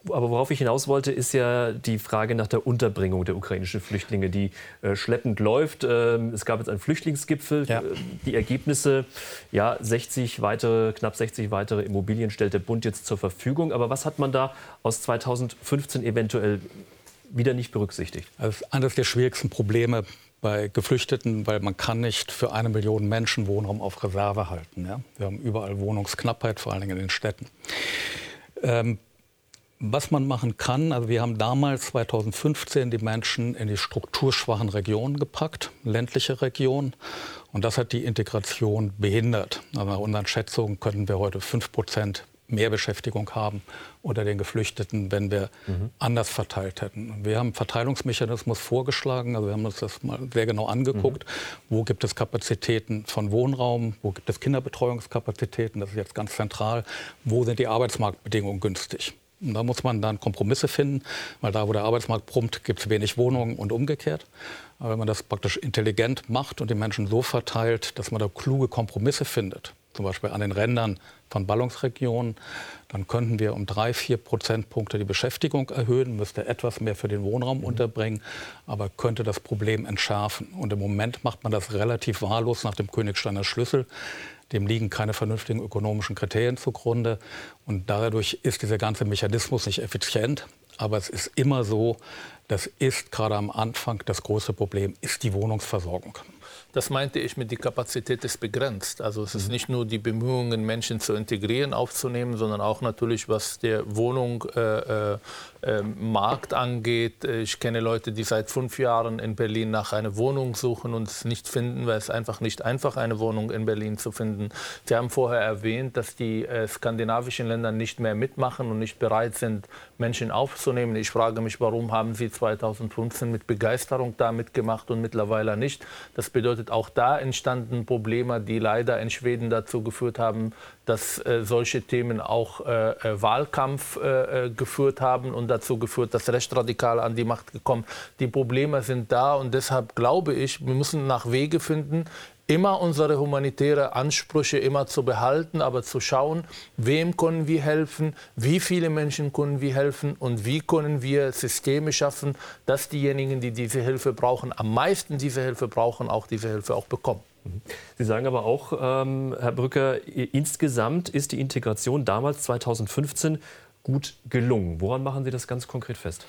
Speaker 1: Aber worauf ich hinaus wollte, ist ja die Frage nach der Unterbringung der ukrainischen Flüchtlinge, die äh, schleppend läuft. Ähm, es gab jetzt einen Flüchtlingsgipfel. Ja. Die Ergebnisse, ja, 60 weitere, knapp 60 weitere Immobilien stellt der Bund jetzt zur Verfügung. Aber was hat man da aus 2015 eventuell wieder nicht berücksichtigt?
Speaker 4: Das ist eines der schwierigsten Probleme bei Geflüchteten, weil man kann nicht für eine Million Menschen Wohnraum auf Reserve halten. Ja? Wir haben überall Wohnungsknappheit, vor allen Dingen in den Städten. Ähm, was man machen kann, also wir haben damals 2015 die Menschen in die strukturschwachen Regionen gepackt, ländliche Regionen. Und das hat die Integration behindert. Also nach unseren Schätzungen könnten wir heute 5 Prozent mehr Beschäftigung haben unter den Geflüchteten, wenn wir mhm. anders verteilt hätten. Wir haben einen Verteilungsmechanismus vorgeschlagen, also wir haben uns das mal sehr genau angeguckt. Mhm. Wo gibt es Kapazitäten von Wohnraum, wo gibt es Kinderbetreuungskapazitäten, das ist jetzt ganz zentral. Wo sind die Arbeitsmarktbedingungen günstig? Und da muss man dann Kompromisse finden, weil da, wo der Arbeitsmarkt brummt, gibt es wenig Wohnungen und umgekehrt. Aber wenn man das praktisch intelligent macht und die Menschen so verteilt, dass man da kluge Kompromisse findet, zum Beispiel an den Rändern von Ballungsregionen, dann könnten wir um drei, vier Prozentpunkte die Beschäftigung erhöhen, müsste etwas mehr für den Wohnraum mhm. unterbringen, aber könnte das Problem entschärfen. Und im Moment macht man das relativ wahllos nach dem Königsteiner Schlüssel. Dem liegen keine vernünftigen ökonomischen Kriterien zugrunde. Und dadurch ist dieser ganze Mechanismus nicht effizient. Aber es ist immer so, das ist gerade am Anfang das große Problem, ist die Wohnungsversorgung.
Speaker 2: Das meinte ich mit, die Kapazität ist begrenzt. Also es ist mhm. nicht nur die Bemühungen, Menschen zu integrieren, aufzunehmen, sondern auch natürlich, was der Wohnungsmarkt äh, äh, angeht. Ich kenne Leute, die seit fünf Jahren in Berlin nach einer Wohnung suchen und es nicht finden, weil es einfach nicht einfach eine Wohnung in Berlin zu finden. Sie haben vorher erwähnt, dass die äh, skandinavischen Länder nicht mehr mitmachen und nicht bereit sind, Menschen aufzunehmen. Ich frage mich, warum haben Sie 2015 mit Begeisterung da mitgemacht und mittlerweile nicht? Das bedeutet, auch da entstanden Probleme, die leider in Schweden dazu geführt haben, dass äh, solche Themen auch äh, äh Wahlkampf äh, äh, geführt haben und dazu geführt, dass Rechtsradikale an die Macht gekommen. Die Probleme sind da und deshalb glaube ich, wir müssen nach Wege finden, immer unsere humanitären Ansprüche immer zu behalten, aber zu schauen, wem können wir helfen, wie viele Menschen können wir helfen und wie können wir Systeme schaffen, dass diejenigen, die diese Hilfe brauchen, am meisten diese Hilfe brauchen, auch diese Hilfe auch bekommen.
Speaker 1: Sie sagen aber auch, ähm, Herr Brücker, insgesamt ist die Integration damals 2015 gut gelungen. Woran machen Sie das ganz konkret fest?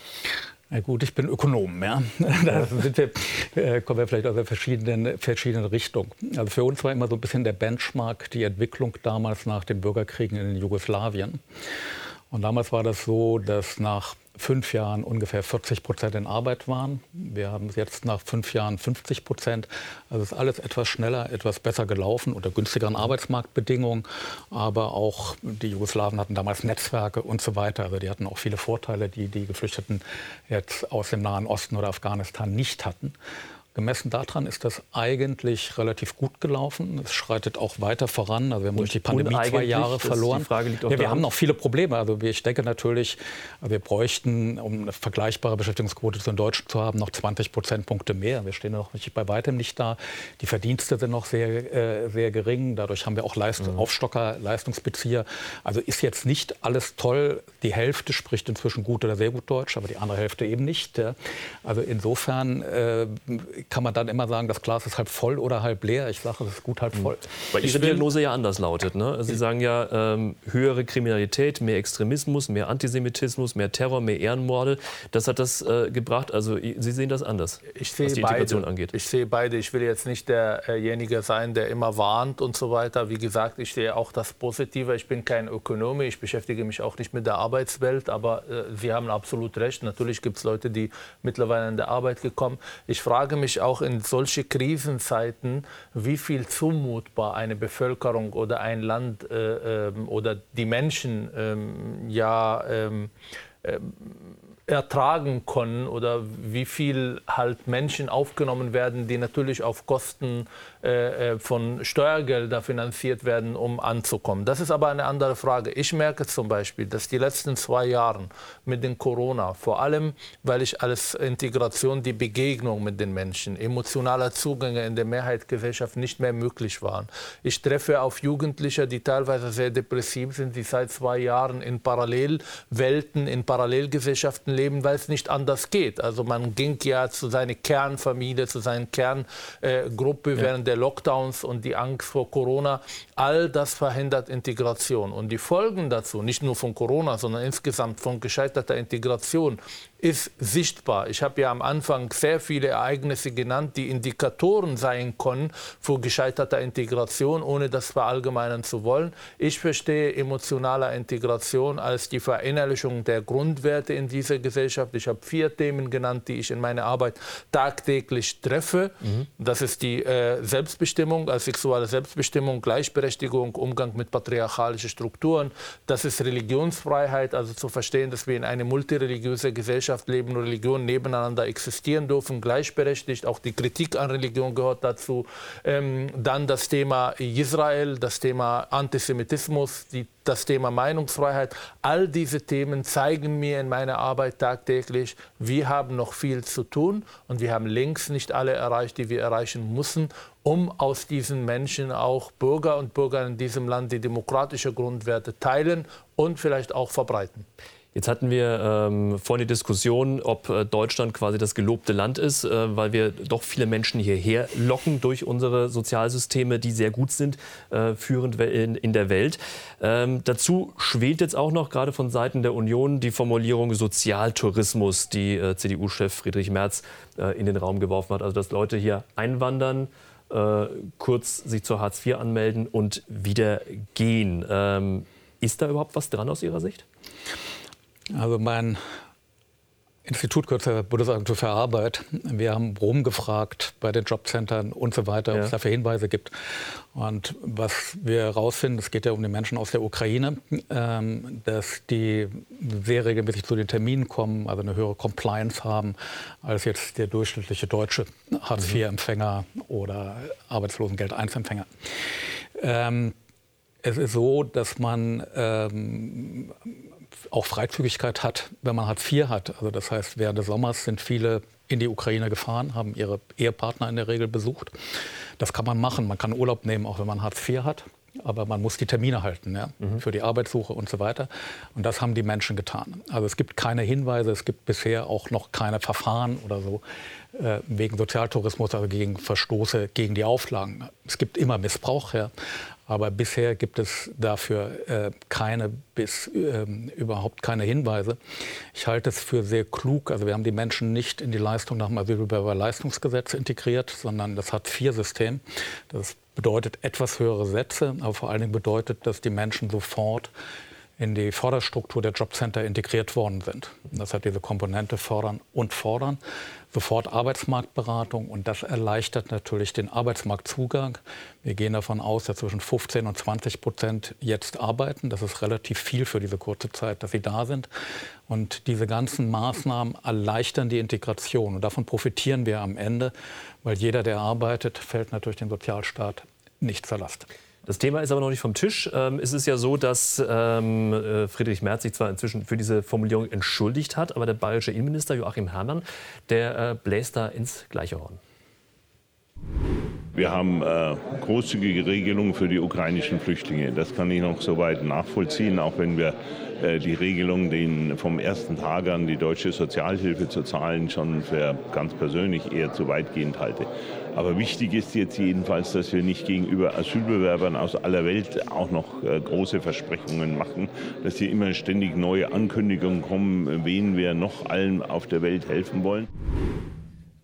Speaker 4: Na gut, ich bin Ökonom. Ja. Da sind wir, äh, kommen wir vielleicht aus verschiedenen, verschiedenen Richtungen. Also für uns war immer so ein bisschen der Benchmark die Entwicklung damals nach den Bürgerkriegen in Jugoslawien. Und damals war das so, dass nach fünf Jahren ungefähr 40 Prozent in Arbeit waren. Wir haben jetzt nach fünf Jahren 50 Prozent. Also ist alles etwas schneller, etwas besser gelaufen unter günstigeren Arbeitsmarktbedingungen. Aber auch die Jugoslawen hatten damals Netzwerke und so weiter. Also die hatten auch viele Vorteile, die die Geflüchteten jetzt aus dem Nahen Osten oder Afghanistan nicht hatten. Gemessen daran ist das eigentlich relativ gut gelaufen. Es schreitet auch weiter voran. Also wir haben durch die Pandemie zwei Jahre verloren. ja, wir haben noch viele Probleme. Also ich denke natürlich, wir bräuchten, um eine vergleichbare Beschäftigungsquote zu den Deutschen zu haben, noch 20 Prozentpunkte mehr. Wir stehen noch nicht bei weitem nicht da. Die Verdienste sind noch sehr, äh, sehr gering. Dadurch haben wir auch Leist mhm. Aufstocker, Leistungsbezieher. Also ist jetzt nicht alles toll. Die Hälfte spricht inzwischen gut oder sehr gut Deutsch, aber die andere Hälfte eben nicht. Also insofern äh, kann man dann immer sagen, das Glas ist halb voll oder halb leer. Ich sage, es ist gut halb voll. Mhm.
Speaker 1: Weil Ihre Diagnose ja anders lautet. Ne? Sie sagen ja, ähm, höhere Kriminalität, mehr Extremismus, mehr Antisemitismus, mehr Terror, mehr Ehrenmorde. Das hat das äh, gebracht. Also Sie sehen das anders,
Speaker 2: ich was die Integration beide. angeht. Ich sehe beide. Ich will jetzt nicht derjenige sein, der immer warnt und so weiter. Wie gesagt, ich sehe auch das Positive. Ich bin kein Ökonom. Ich beschäftige mich auch nicht mit der Arbeitswelt. Aber äh, Sie haben absolut recht. Natürlich gibt es Leute, die mittlerweile in der Arbeit gekommen. Ich frage mich auch in solche Krisenzeiten, wie viel zumutbar eine Bevölkerung oder ein Land äh, äh, oder die Menschen ähm, ja ähm, äh, ertragen können oder wie viel halt Menschen aufgenommen werden, die natürlich auf Kosten äh, äh von Steuergelder finanziert werden, um anzukommen. Das ist aber eine andere Frage. Ich merke zum Beispiel, dass die letzten zwei Jahre mit den Corona, vor allem weil ich als Integration die Begegnung mit den Menschen, emotionaler Zugänge in der Mehrheitsgesellschaft nicht mehr möglich waren. Ich treffe auf Jugendliche, die teilweise sehr depressiv sind, die seit zwei Jahren in Parallelwelten, in Parallelgesellschaften leben, weil es nicht anders geht. Also man ging ja zu seiner Kernfamilie, zu seiner Kerngruppe äh, während der Lockdowns und die Angst vor Corona. All das verhindert Integration. Und die Folgen dazu, nicht nur von Corona, sondern insgesamt von gescheiterter Integration, ist sichtbar. Ich habe ja am Anfang sehr viele Ereignisse genannt, die Indikatoren sein können für gescheiterte Integration, ohne das verallgemeinern zu wollen. Ich verstehe emotionale Integration als die Verinnerlichung der Grundwerte in dieser Gesellschaft. Ich habe vier Themen genannt, die ich in meiner Arbeit tagtäglich treffe. Mhm. Das ist die äh, Selbstbestimmung, als sexuelle Selbstbestimmung, Gleichberechtigung, Umgang mit patriarchalischen Strukturen. Das ist Religionsfreiheit, also zu verstehen, dass wir in eine multireligiöse Gesellschaft Gesellschaft leben, Religionen nebeneinander existieren dürfen, gleichberechtigt. Auch die Kritik an Religion gehört dazu. Ähm, dann das Thema Israel, das Thema Antisemitismus, die, das Thema Meinungsfreiheit. All diese Themen zeigen mir in meiner Arbeit tagtäglich, wir haben noch viel zu tun und wir haben längst nicht alle erreicht, die wir erreichen müssen, um aus diesen Menschen auch Bürger und Bürger in diesem Land die demokratischen Grundwerte teilen und vielleicht auch verbreiten.
Speaker 1: Jetzt hatten wir ähm, vorhin die Diskussion, ob äh, Deutschland quasi das gelobte Land ist, äh, weil wir doch viele Menschen hierher locken durch unsere Sozialsysteme, die sehr gut sind, äh, führend in, in, der Welt. Ähm, dazu schwelt jetzt auch noch gerade von Seiten der Union die Formulierung Sozialtourismus, die äh, CDU-Chef Friedrich Merz äh, in den Raum geworfen hat. Also dass Leute hier einwandern, äh, kurz sich zur Hartz IV anmelden und wieder gehen. Ähm, ist da überhaupt was dran aus Ihrer Sicht?
Speaker 4: Also mein Institut Kürzer Bundesagentur für Arbeit. Wir haben rumgefragt bei den Jobcentern und so weiter, ja. ob es dafür Hinweise gibt. Und was wir herausfinden, es geht ja um die Menschen aus der Ukraine, ähm, dass die sehr regelmäßig zu den Terminen kommen, also eine höhere Compliance haben als jetzt der durchschnittliche deutsche Hartz-IV-Empfänger oder Arbeitslosengeld-1-Empfänger. Ähm, es ist so, dass man ähm, auch Freizügigkeit hat, wenn man Hartz IV hat. Also das heißt, während des Sommers sind viele in die Ukraine gefahren, haben ihre Ehepartner in der Regel besucht. Das kann man machen. Man kann Urlaub nehmen, auch wenn man Hartz IV hat. Aber man muss die Termine halten ja, mhm. für die Arbeitssuche und so weiter. Und das haben die Menschen getan. Also es gibt keine Hinweise, es gibt bisher auch noch keine Verfahren oder so äh, wegen Sozialtourismus, also gegen Verstoße gegen die Auflagen. Es gibt immer Missbrauch, ja, aber bisher gibt es dafür äh, keine bis äh, überhaupt keine Hinweise. Ich halte es für sehr klug. Also wir haben die Menschen nicht in die Leistung nach dem Asylbewerberleistungsgesetz integriert, sondern das hat vier System. Das bedeutet etwas höhere Sätze, aber vor allen Dingen bedeutet, dass die Menschen sofort in die Förderstruktur der Jobcenter integriert worden sind. Das hat diese Komponente fördern und fordern sofort Arbeitsmarktberatung und das erleichtert natürlich den Arbeitsmarktzugang. Wir gehen davon aus, dass zwischen 15 und 20 Prozent jetzt arbeiten. Das ist relativ viel für diese kurze Zeit, dass sie da sind. Und diese ganzen Maßnahmen erleichtern die Integration. Und davon profitieren wir am Ende, weil jeder, der arbeitet, fällt natürlich dem Sozialstaat nicht zur Last.
Speaker 1: Das Thema ist aber noch nicht vom Tisch. Ähm, es ist ja so, dass ähm, äh, Friedrich Merz sich zwar inzwischen für diese Formulierung entschuldigt hat, aber der bayerische Innenminister Joachim Herrmann, der äh, bläst da ins gleiche Horn.
Speaker 7: Wir haben äh, großzügige Regelungen für die ukrainischen Flüchtlinge. Das kann ich noch soweit nachvollziehen, auch wenn wir äh, die Regelung, den vom ersten Tag an die deutsche Sozialhilfe zu zahlen, schon für ganz persönlich eher zu weitgehend halte. Aber wichtig ist jetzt jedenfalls, dass wir nicht gegenüber Asylbewerbern aus aller Welt auch noch äh, große Versprechungen machen, dass hier immer ständig neue Ankündigungen kommen, wen wir noch allen auf der Welt helfen wollen.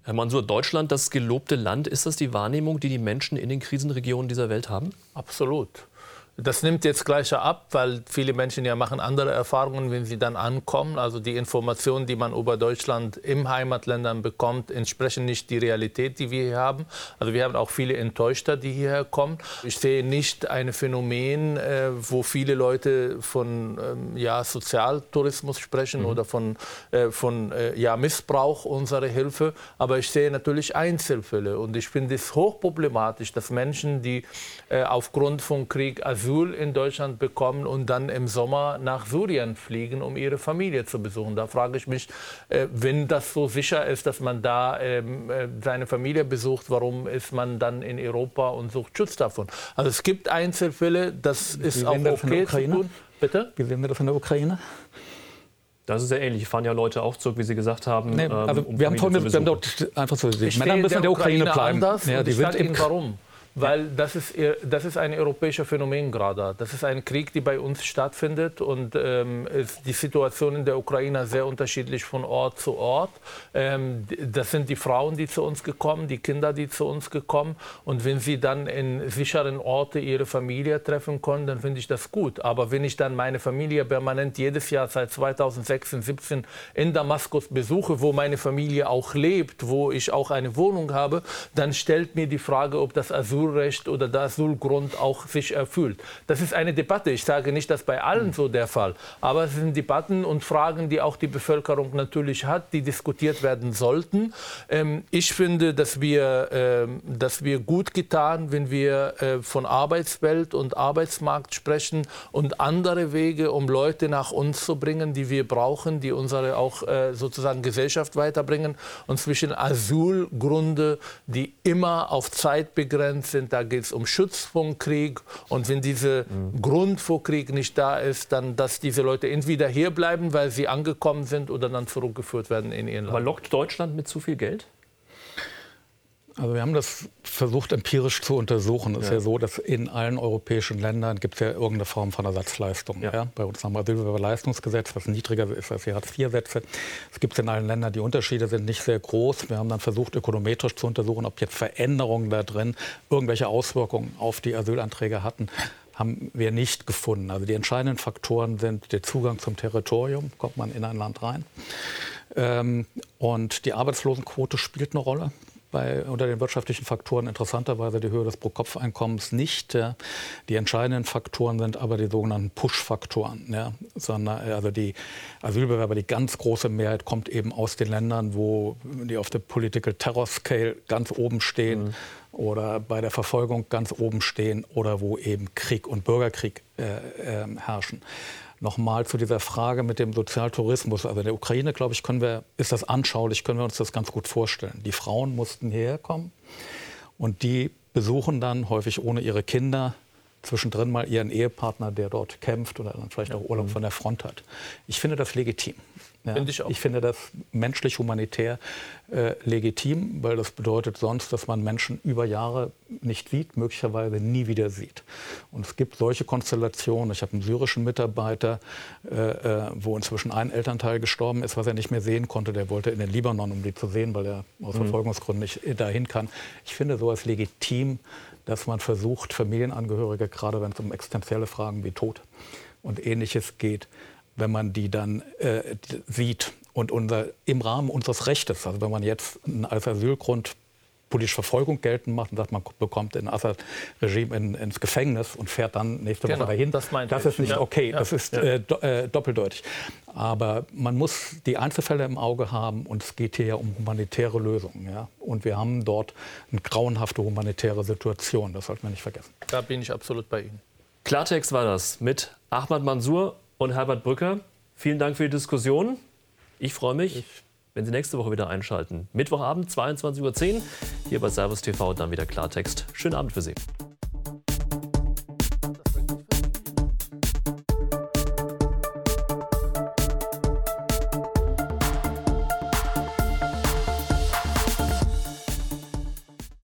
Speaker 1: Herr Mansur, Deutschland, das gelobte Land, ist das die Wahrnehmung, die die Menschen in den Krisenregionen dieser Welt haben?
Speaker 2: Absolut. Das nimmt jetzt gleich ab, weil viele Menschen ja machen andere Erfahrungen, wenn sie dann ankommen. Also die Informationen, die man über Deutschland im Heimatländern bekommt, entsprechen nicht die Realität, die wir hier haben. Also wir haben auch viele Enttäuschter, die hierher kommen. Ich sehe nicht ein Phänomen, äh, wo viele Leute von ähm, ja, Sozialtourismus sprechen mhm. oder von, äh, von äh, ja, Missbrauch unserer Hilfe. Aber ich sehe natürlich Einzelfälle. Und ich finde es hochproblematisch, dass Menschen, die aufgrund von Krieg Asyl Asyl in Deutschland bekommen und dann im Sommer nach Syrien fliegen, um ihre Familie zu besuchen. Da frage ich mich, äh, wenn das so sicher ist, dass man da ähm, äh, seine Familie besucht, warum ist man dann in Europa und sucht Schutz davon? Also es gibt Einzelfälle, das ist auch okay zu tun.
Speaker 4: Bitte? Wie sehen wir das in der Ukraine?
Speaker 1: Das ist ja ähnlich. Fahren ja Leute auch zurück, wie Sie gesagt haben.
Speaker 4: Nee, also um wir, haben folgendes, wir haben dort einfach so gesehen. Männer müssen in der Ukraine, Ukraine bleiben.
Speaker 2: Anders ja, die sind Ihnen warum weil das ist, das ist ein europäischer Phänomen gerade. Das ist ein Krieg, der bei uns stattfindet und ähm, ist die Situation in der Ukraine sehr unterschiedlich von Ort zu Ort. Ähm, das sind die Frauen, die zu uns gekommen, die Kinder, die zu uns gekommen und wenn sie dann in sicheren Orten ihre Familie treffen können, dann finde ich das gut. Aber wenn ich dann meine Familie permanent jedes Jahr seit 2016, 17 in Damaskus besuche, wo meine Familie auch lebt, wo ich auch eine Wohnung habe, dann stellt mir die Frage, ob das Asyl Asylrecht oder der Asylgrund auch sich erfüllt. Das ist eine Debatte. Ich sage nicht, dass bei allen so der Fall. Aber es sind Debatten und Fragen, die auch die Bevölkerung natürlich hat, die diskutiert werden sollten. Ähm, ich finde, dass wir, ähm, dass wir gut getan, wenn wir äh, von Arbeitswelt und Arbeitsmarkt sprechen und andere Wege, um Leute nach uns zu bringen, die wir brauchen, die unsere auch äh, sozusagen Gesellschaft weiterbringen. Und zwischen Asylgründe, die immer auf Zeit begrenzt sind, da geht es um Schutz vom Krieg. Und wenn dieser mhm. Grund vor Krieg nicht da ist, dann, dass diese Leute entweder hier bleiben, weil sie angekommen sind, oder dann zurückgeführt werden in ihren
Speaker 1: Land. Aber lockt Deutschland mit zu viel Geld?
Speaker 4: Also wir haben das versucht empirisch zu untersuchen. Es ja. ist ja so, dass in allen europäischen Ländern gibt es ja irgendeine Form von Ersatzleistung. Ja. Ja? Bei uns haben wir Asylbewerberleistungsgesetz, was niedriger ist als die Hartz-IV-Sätze. Es gibt in allen Ländern, die Unterschiede sind nicht sehr groß. Wir haben dann versucht, ökonometrisch zu untersuchen, ob jetzt Veränderungen da drin irgendwelche Auswirkungen auf die Asylanträge hatten haben wir nicht gefunden. Also die entscheidenden Faktoren sind der Zugang zum Territorium, kommt man in ein Land rein. Ähm, und die Arbeitslosenquote spielt eine Rolle bei, unter den wirtschaftlichen Faktoren interessanterweise die Höhe des Pro-Kopf-Einkommens nicht. Ja. Die entscheidenden Faktoren sind aber die sogenannten Push-Faktoren. Ja. Sondern, also die Asylbewerber, die ganz große Mehrheit kommt eben aus den Ländern, wo die auf der Political Terror Scale ganz oben stehen. Mhm oder bei der Verfolgung ganz oben stehen oder wo eben Krieg und Bürgerkrieg äh, äh, herrschen. Nochmal zu dieser Frage mit dem Sozialtourismus. Also in der Ukraine, glaube ich, können wir, ist das anschaulich, können wir uns das ganz gut vorstellen. Die Frauen mussten hierher kommen und die besuchen dann häufig ohne ihre Kinder zwischendrin mal ihren Ehepartner, der dort kämpft oder dann vielleicht auch Urlaub von der Front hat. Ich finde das legitim. Ja, Find ich, ich finde das menschlich humanitär äh, legitim, weil das bedeutet sonst, dass man Menschen über Jahre nicht sieht, möglicherweise nie wieder sieht. Und es gibt solche Konstellationen. Ich habe einen syrischen Mitarbeiter, äh, äh, wo inzwischen ein Elternteil gestorben ist, was er nicht mehr sehen konnte. Der wollte in den Libanon, um die zu sehen, weil er aus mhm. Verfolgungsgründen nicht dahin kann. Ich finde sowas legitim, dass man versucht, Familienangehörige, gerade wenn es um existenzielle Fragen wie Tod und Ähnliches geht, wenn man die dann äh, sieht und unser, im Rahmen unseres Rechtes, also wenn man jetzt als Asylgrund politische Verfolgung geltend macht und sagt, man bekommt in Assad-Regime in, ins Gefängnis und fährt dann nächste genau, Woche dahin. Das, das ist nicht ja. okay, ja. das ist ja. äh, do, äh, doppeldeutig. Aber man muss die Einzelfälle im Auge haben und es geht hier ja um humanitäre Lösungen. Ja? Und wir haben dort eine grauenhafte humanitäre Situation, das sollte man nicht vergessen.
Speaker 2: Da bin ich absolut bei Ihnen.
Speaker 1: Klartext war das mit Ahmad Mansour und Herbert Brücker. Vielen Dank für die Diskussion. Ich freue mich, ich. wenn Sie nächste Woche wieder einschalten. Mittwochabend, 22.10 Uhr, hier bei Servus TV, dann wieder Klartext. Schönen Abend für Sie.